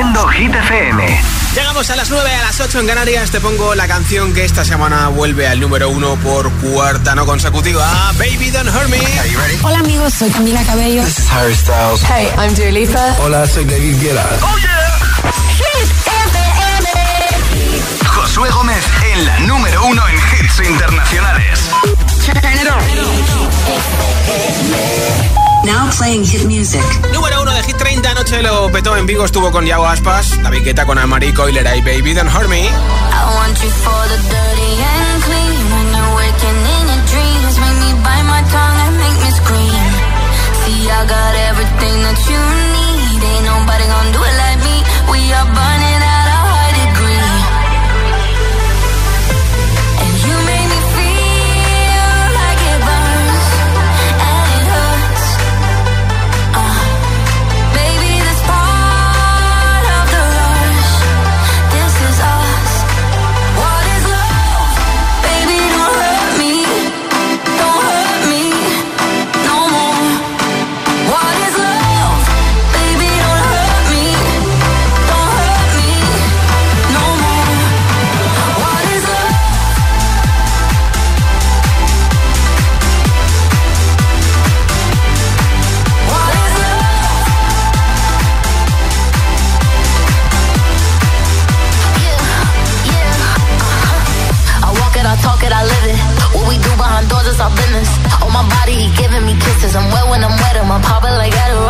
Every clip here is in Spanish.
Haciendo Hit FM. Llegamos a las 9, a las 8 en Canarias. Te pongo la canción que esta semana vuelve al número 1 por cuarta no consecutiva. Baby Don't Hurt Me. Hola amigos, soy Camila Cabello. This is Harry Styles. Hey, I'm Dua Lipa. Hola, soy David Guetta. ¡Oh, yeah! Hit FM. Josué Gómez en la número 1 en hits internacionales. Now playing hit music. Número 1 de Hit 30. Anoche lo petó en Vigo. Estuvo con Yago Aspas. David Guetta con Amari Coilera y Baby Don't Hurt Me. I want you for the dirty and clean. When you're waking in your dreams, make me bite my tongue and make me scream. See, I got everything that you need. Ain't nobody gonna do it like me. We are burning behind doors is our business. On my body, he giving me kisses. I'm wet when I'm wet, I'm popping like Adderall.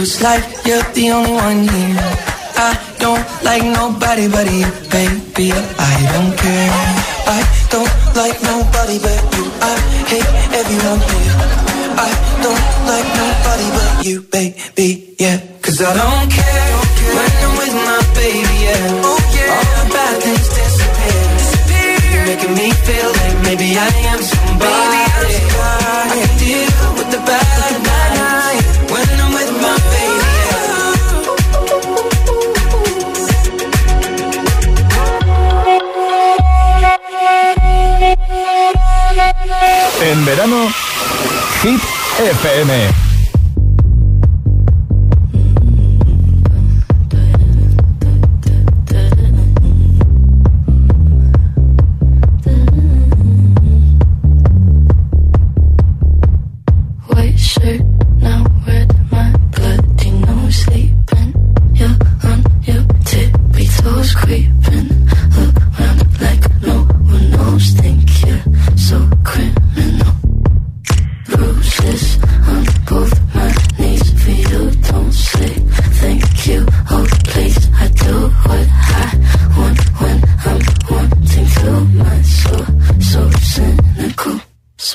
It's like you're the only one here. I don't like nobody but you, baby. I don't care. I don't like nobody but you. I hate everyone here. I don't like nobody but you, baby. Yeah, cause I don't care when I'm with my baby. Yeah, oh, yeah. all the bad things disappear. disappear. You're making me feel like maybe I am En verano, Hit FM.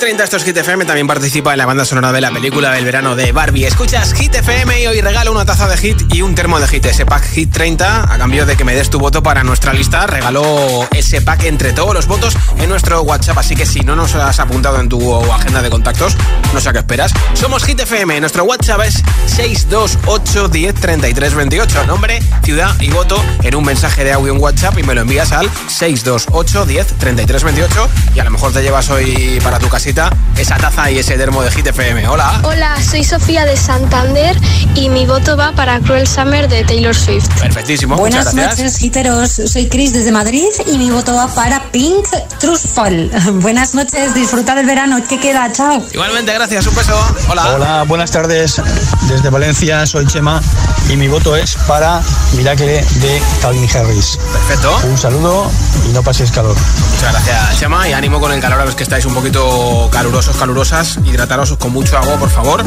30, esto es Hit FM, también participa en la banda sonora de la película del verano de Barbie. Escuchas Hit FM y hoy regalo una taza de Hit y un termo de Hit, ese pack Hit 30, a cambio de que me des tu voto para nuestra lista, regalo ese pack entre todos los votos en nuestro WhatsApp, así que si no nos has apuntado en tu agenda de contactos, no sé a qué esperas. Somos Hit FM, nuestro WhatsApp es 628 10 33 28, nombre, ciudad y voto en un mensaje de audio en WhatsApp y me lo envías al 628 10 33 28 y a lo mejor te llevas hoy para tu casita esa taza y ese termo de Hit FM. Hola. Hola, soy Sofía de Santander y mi voto va para Cruel Summer de Taylor Swift. Perfectísimo. Buenas muchas gracias. noches, giteros. Soy Cris desde Madrid y mi voto va para Pink Trustful. Buenas noches, disfrutar el verano. ¿Qué queda? Chao. Igualmente, gracias. Un beso. Hola. Hola, buenas tardes. Desde Valencia soy Chema y mi voto es para Miracle de Calvin Harris. Perfecto. Un saludo y no paséis calor. Muchas gracias, Chema. Y ánimo con el calor. A ver que estáis un poquito calurosos, calurosas, hidrataros con mucho agua, por favor.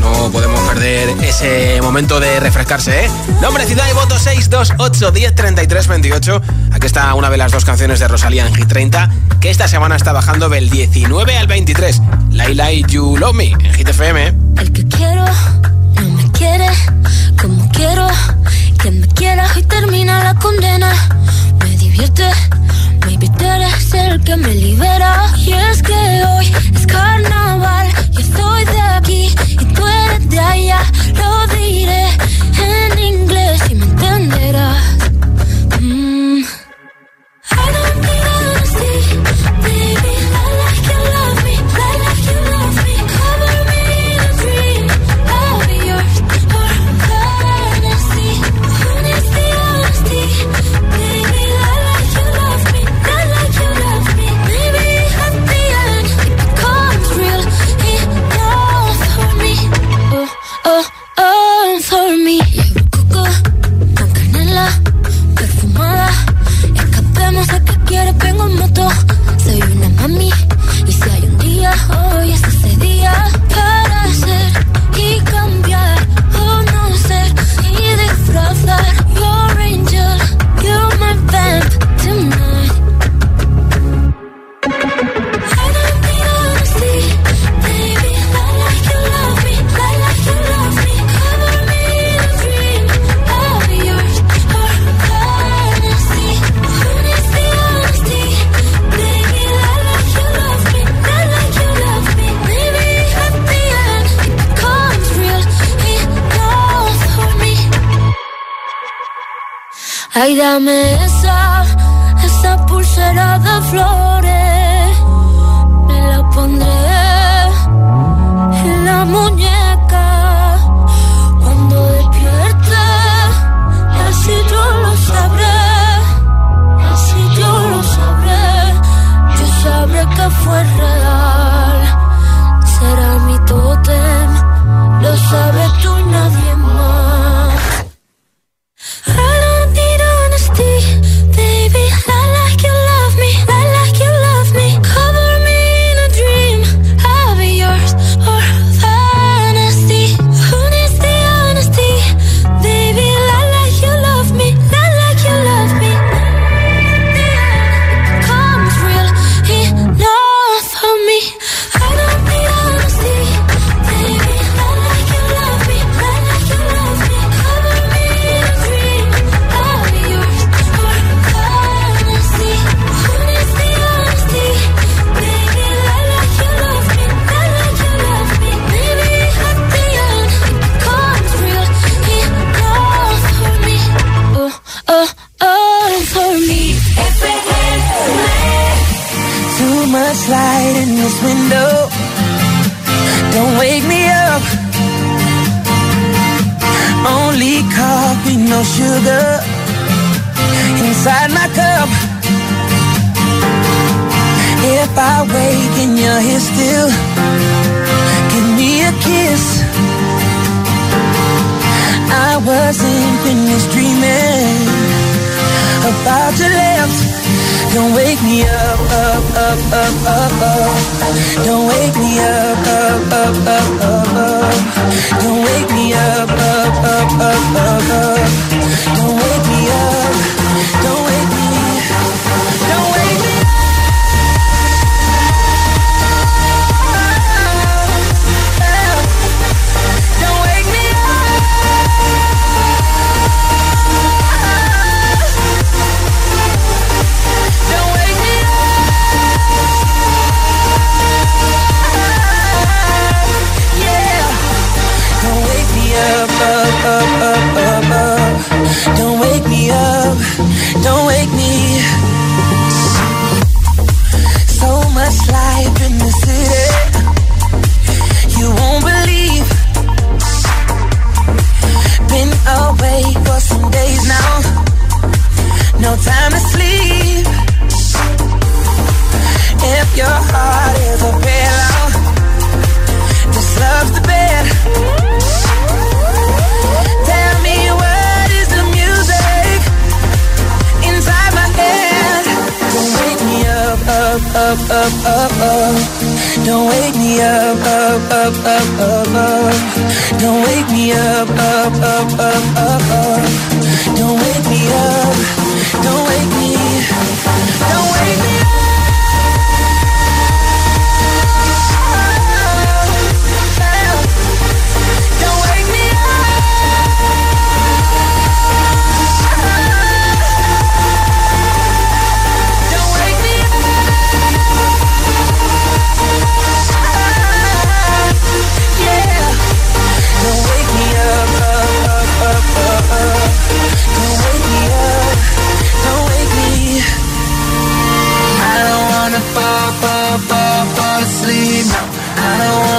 No podemos perder ese momento de refrescarse, ¿eh? Nombre, ciudad y voto 628 10 28. Aquí está una de las dos canciones de Rosalía en Hit 30, que esta semana está bajando del 19 al 23. Laila y You Love Me en Hit FM. ¿eh? El que quiero no me quiere como quiero. Que me quiera y termina la condena. Me divierte Baby, tú eres el que me libera. Y es que hoy es carnaval. Yo soy de aquí y tú eres de allá. Lo diré en inglés y me entenderás.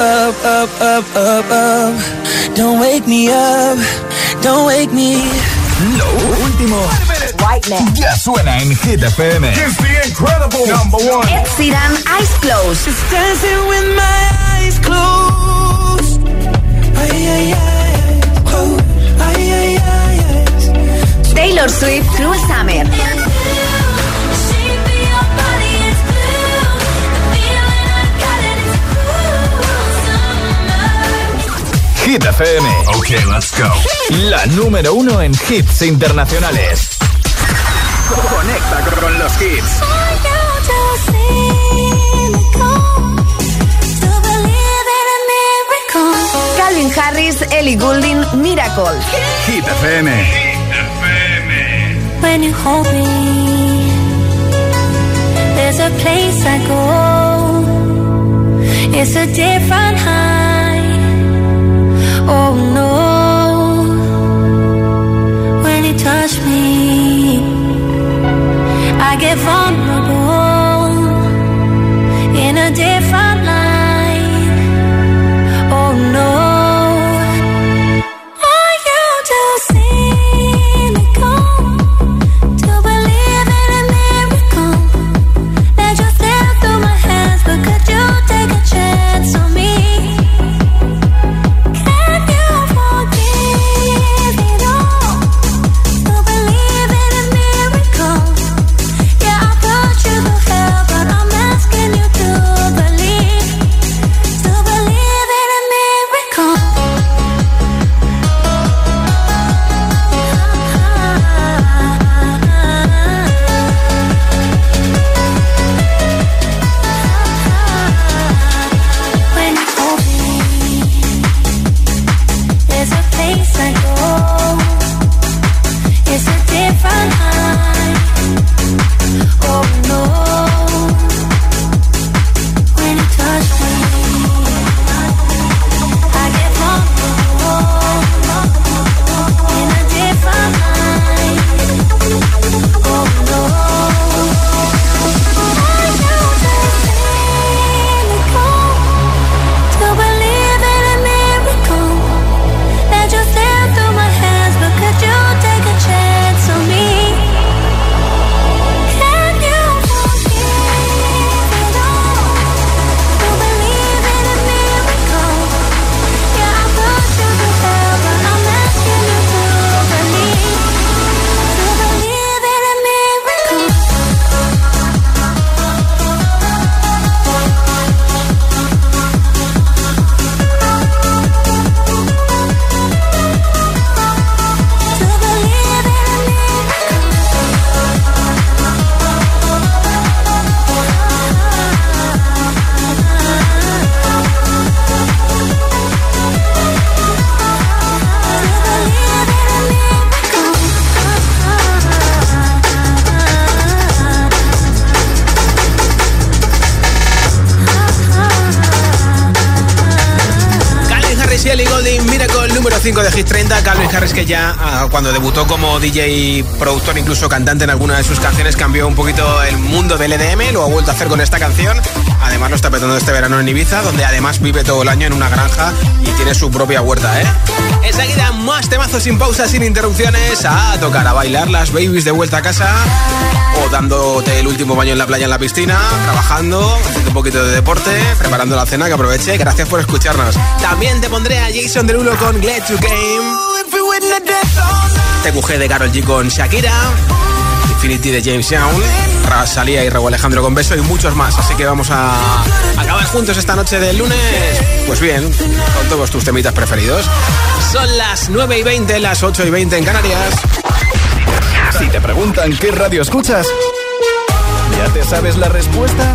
Up, up, up, up, up, up. Don't wake me up. Don't wake me. Lo último ya suena en Hit FM. It's the incredible number one. Ed Sheeran, Eyes Closed. Just dancing with my eyes closed. Ay, ay, ay, closed. Ay, ay, ay, ay. Taylor Swift, Cruel Summer. Hit FM. Ok, let's go. La número uno en hits internacionales. Conecta con los hits. Calvin Harris, Ellie Goulding, Miracle. Hit FM. When you hold me, there's a place I go. It's a different high. Oh no, when you touch me, I get vulnerable Harris que ya ah, cuando debutó como DJ, productor, incluso cantante en alguna de sus canciones, cambió un poquito el mundo del EDM, lo ha vuelto a hacer con esta canción. Además lo está petando este verano en Ibiza, donde además vive todo el año en una granja y tiene su propia huerta, ¿eh? Enseguida más temazos sin pausas, sin interrupciones, a tocar, a bailar las babies de vuelta a casa o dándote el último baño en la playa, en la piscina, trabajando, haciendo un poquito de deporte, preparando la cena, que aproveche. Gracias por escucharnos. También te pondré a Jason Derulo con Glad to Game. TQG de Carol G con Shakira. Infinity de James Young, Rosalía y Raúl Alejandro con Beso y muchos más. Así que vamos a acabar juntos esta noche del lunes. Pues bien, con todos tus temitas preferidos. Son las 9 y 20, las 8 y 20 en Canarias. Si te preguntan qué radio escuchas, ¿ya te sabes la respuesta?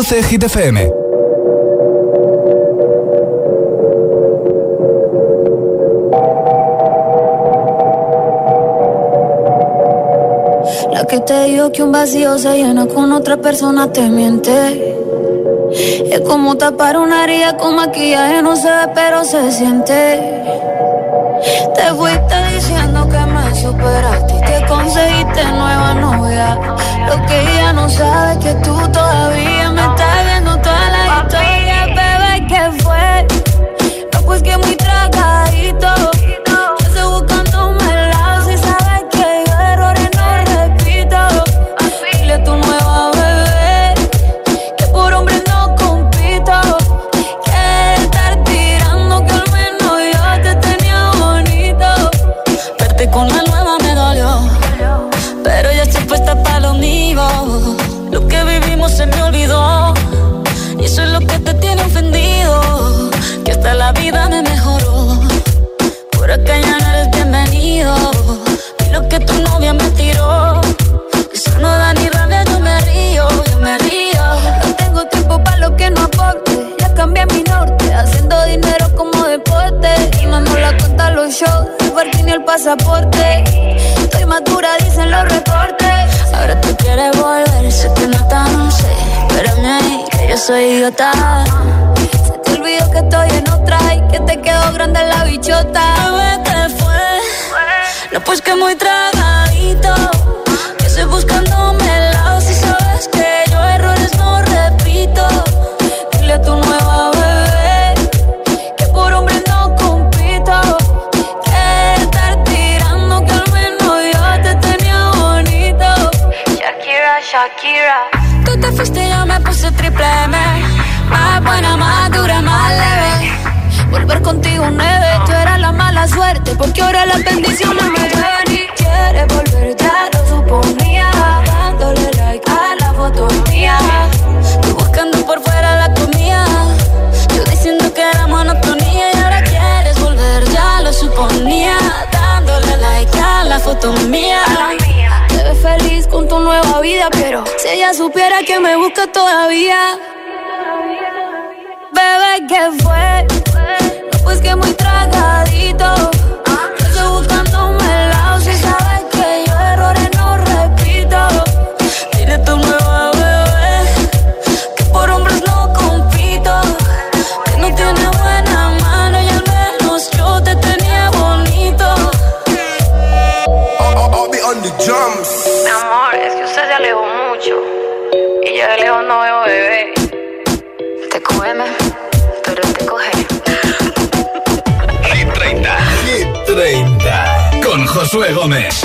Produce FM. La que te dijo que un vacío se llena con otra persona te miente. Es como tapar una herida con maquillaje, no se ve, pero se siente. Te fuiste diciendo que me superaste y que conseguiste nueva novia. Lo que ella no sabe es que tú todavía pues que muy foto mía. Te ves feliz con tu nueva vida, pero si ella supiera que me busca todavía. Bebé, ¿qué fue? No, pues que muy tragadito 30 con Josué Gómez.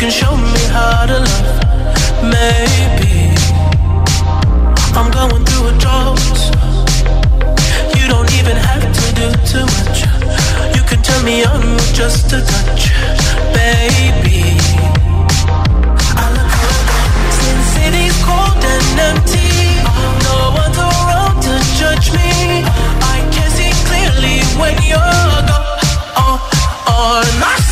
can show me how to love. Maybe I'm going. too much. You can turn me on with just a touch, baby. I look around, Sin City's cold and empty. No one's around to judge me. I can see clearly when you're gone. Oh, oh,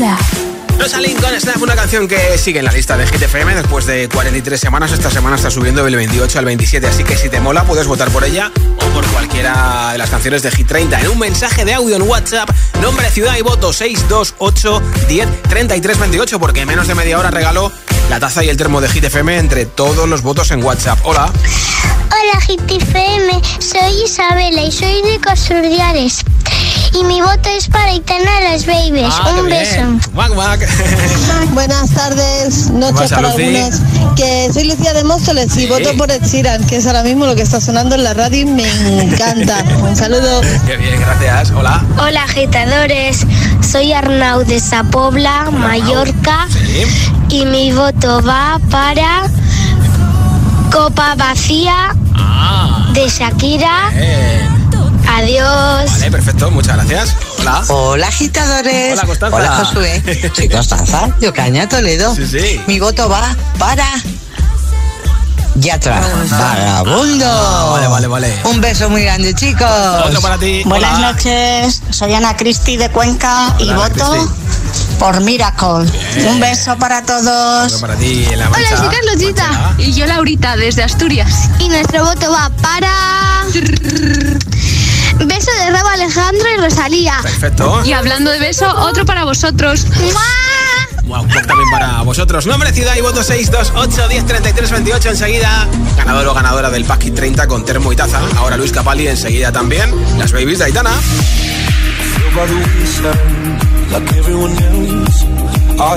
Snap. Rosa Lincoln Snap, una canción que sigue en la lista de Hit FM después de 43 semanas. Esta semana está subiendo del 28 al 27, así que si te mola puedes votar por ella o por cualquiera de las canciones de Hit 30. En un mensaje de audio en WhatsApp, nombre, ciudad y voto 628 10 33 28, porque en menos de media hora regalo la taza y el termo de Hit FM entre todos los votos en WhatsApp. Hola. Hola GTFM, soy Isabela y soy de Cosurdiales. Y mi voto es para Itana Las Babies. Ah, Un beso. Buenas tardes, noches para Lucy? algunos. Que soy Lucía de Móstoles y Sí. voto por Ed Sheeran, que es ahora mismo lo que está sonando en la radio y me encanta. Un saludo. Qué bien, gracias. Hola. Hola agitadores, soy Arnau de Sapobla, Mallorca. Sí. Y mi voto va para Copa Vacía Ah. de Shakira. Bien. Adiós. Vale, perfecto, muchas gracias. Hola. Hola agitadores. Hola, Constanza. Hola Josué. Soy Constanza, de Ocaña, Toledo. Sí, sí. Mi voto va para Yatra. Vagabundo. Ah, vale, vale, vale. Un beso muy grande, chicos. Otro para ti. Buenas Hola. noches, soy Ana Cristi de Cuenca y Hola, Ana voto Cristi. por Miracle. Bien. Un beso para todos. Otro para ti la Hola, soy Carlosita. Mancha. Y yo Laurita, desde Asturias. Y nuestro voto va para... Beso de Rabo Alejandro y Rosalía. Perfecto. Y hablando de beso, otro para vosotros. Wow, también para vosotros. Nombre, ciudad y voto 628 10 33 28 enseguida. Ganador o ganadora del Pack Hit 30 con termo y taza. Ahora Luis Capaldi enseguida también. Las babies de Aitana. I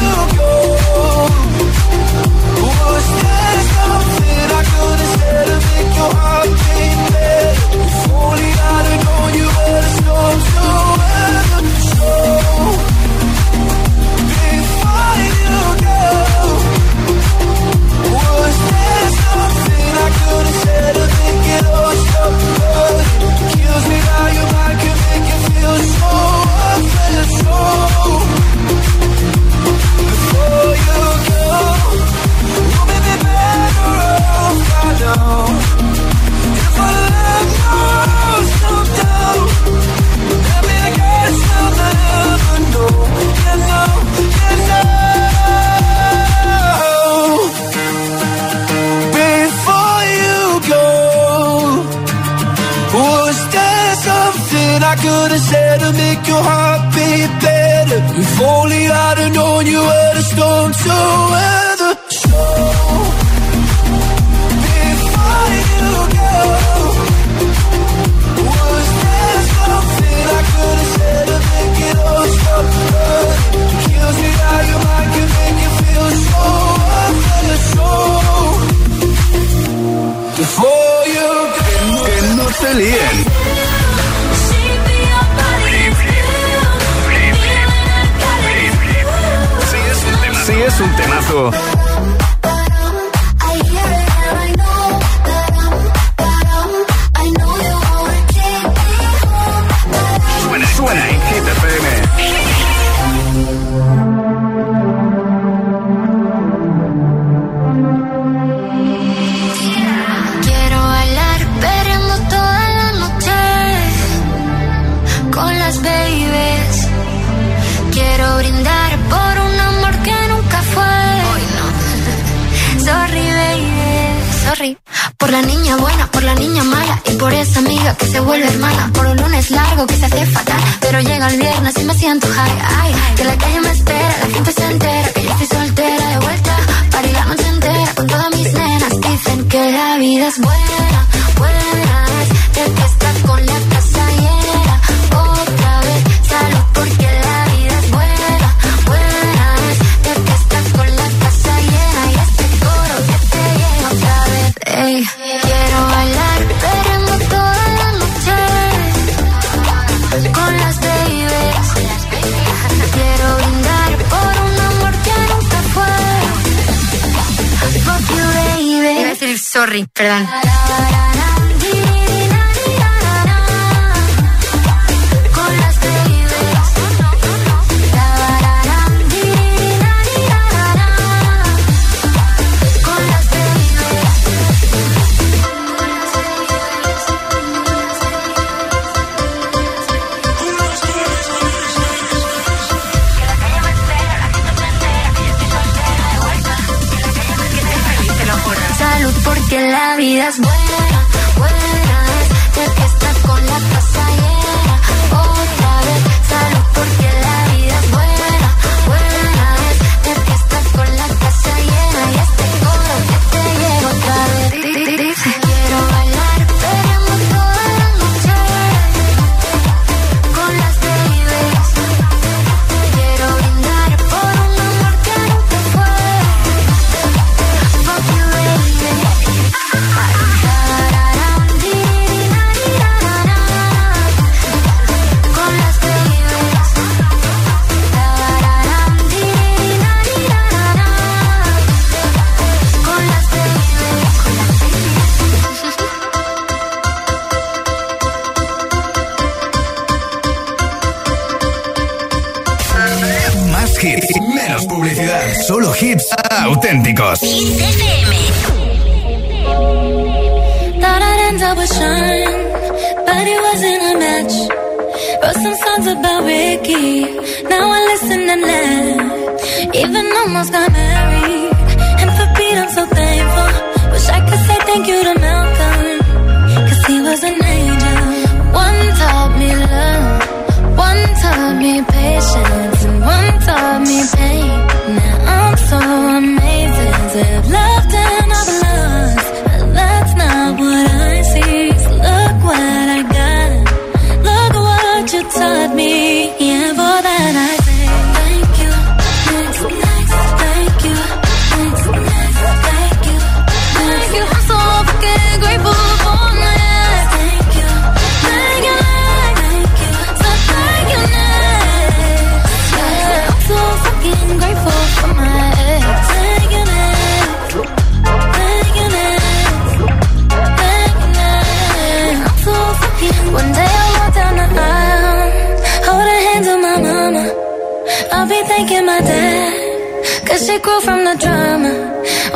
you go.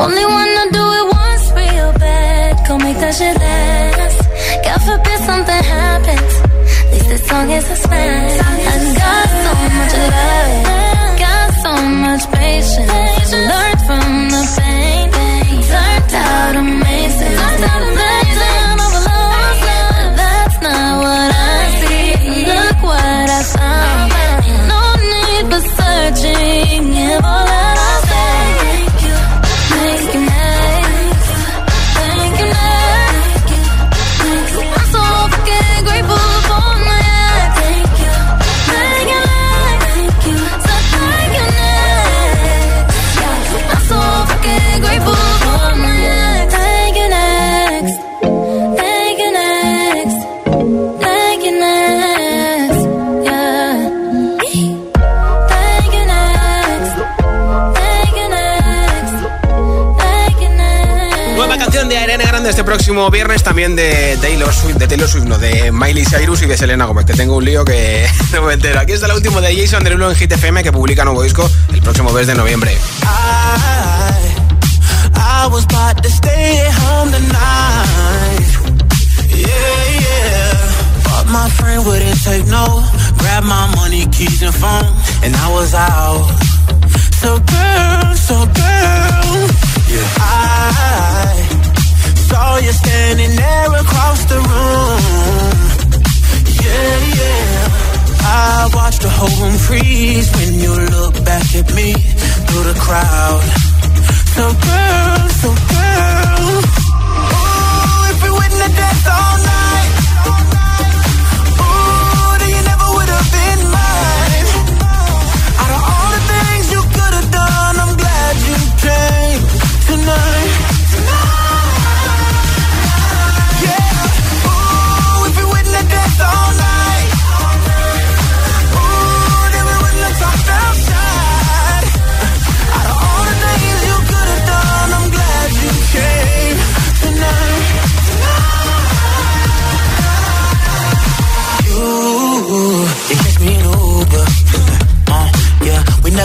Only wanna do it once real bad. Go make that shit last. God forbid something happens. At least this song is a smash. próximo viernes también de Taylor Swift, de Taylor Swift, no, de Miley Cyrus y de Selena Gómez, que tengo un lío que no me entero. Aquí está la última de Jason Derulo en GTFM que publica nuevo disco el próximo mes de noviembre. So girl, so girl, saw you standing there across the room. Yeah, yeah. I watched the whole room freeze when you look back at me through the crowd. So girl, so girl. oh, if we win the dance all night.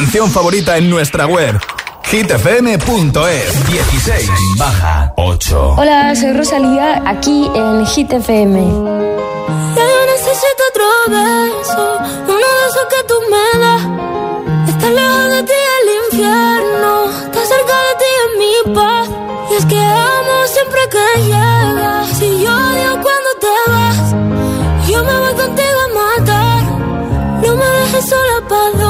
canción favorita en nuestra web hitfm.es 16 baja 8 Hola, soy Rosalía, aquí en Hit FM. Ya yo necesito otro beso, uno de esos que tú me das. Estás lejos de ti el infierno, está cerca de ti es mi paz. Y es que amo siempre que llegas, si yo odio cuando te vas, yo me voy contigo a matar. No me dejes sola, para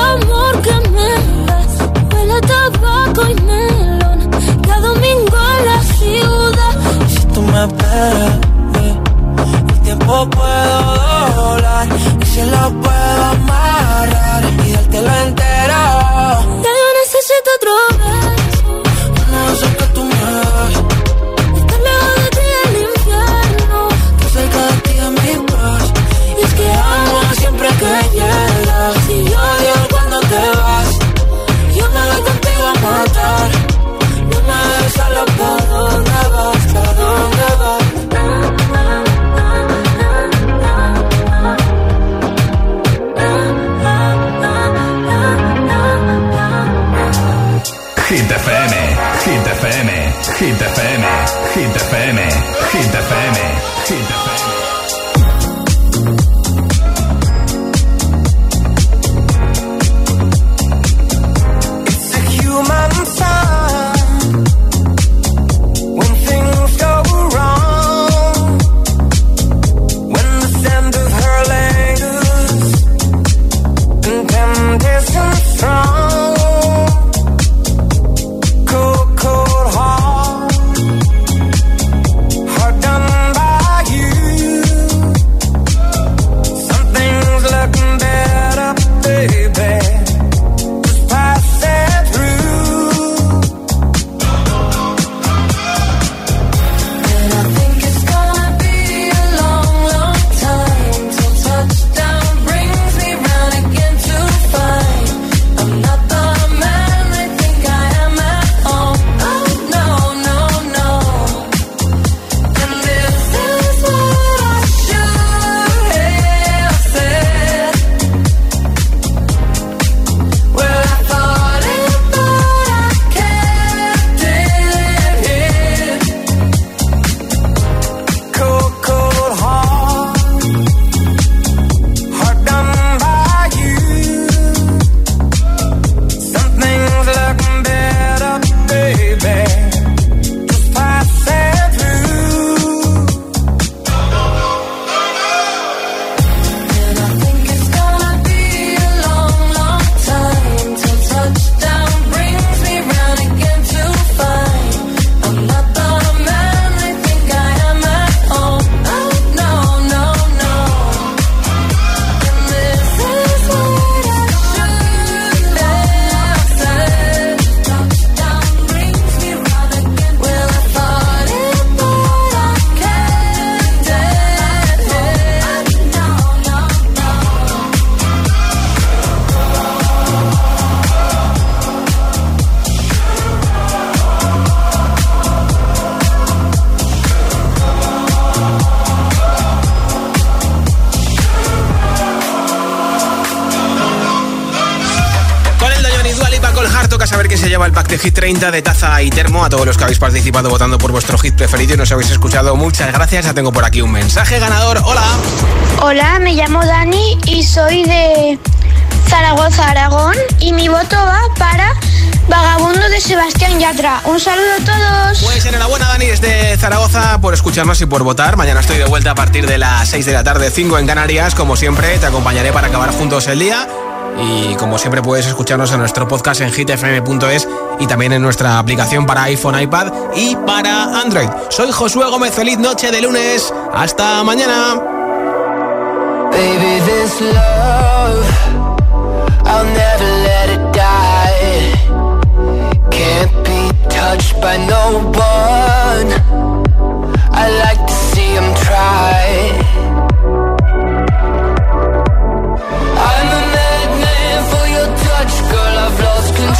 amor que me das. Huele a tabaco y melón. Cada domingo en la ciudad. Si tú me esperas, eh, el tiempo puedo doblar y si lo puedo amarrar y dártelo entero. Ya yo necesito otro beso. De esos que tú me das. Estar lejos de ti el infierno. Estar cerca de ti es mi paz. Y es que amo siempre que llegas dejes de Hit 30 de taza y termo. A todos los que habéis participado votando por vuestro hit preferido y nos habéis escuchado, muchas gracias. Ya tengo por aquí un mensaje ganador. Hola. Hola, me llamo Dani y soy de Zaragoza, Aragón. Y mi voto va para Vagabundo de Sebastián Yatra. Un saludo a todos. Pues enhorabuena, Dani, desde Zaragoza, por escucharnos y por votar. Mañana estoy de vuelta a partir de las 6 de la tarde, 5 en Canarias. Como siempre, te acompañaré para acabar juntos el día. Y como siempre puedes escucharnos en nuestro podcast en hitfm.es y también en nuestra aplicación para iPhone, iPad y para Android. Soy Josué Gómez, feliz noche de lunes. Hasta mañana. I like to see him try.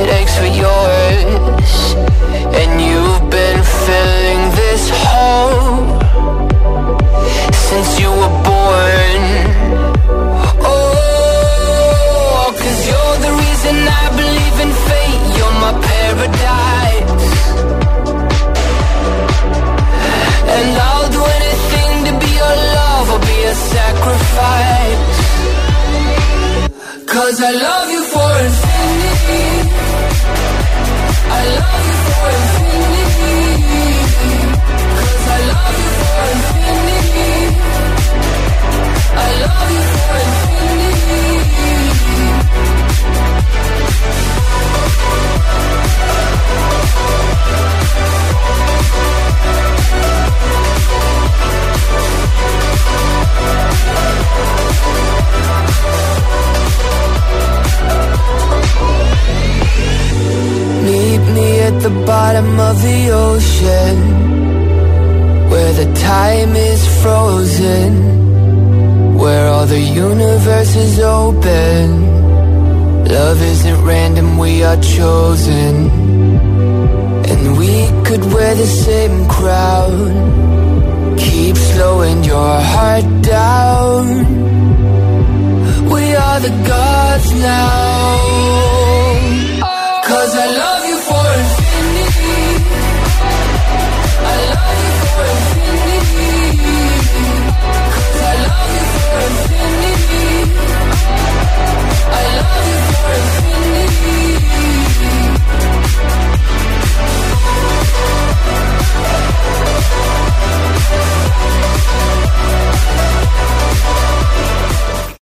It aches for yours, and you've been filling this hole since you were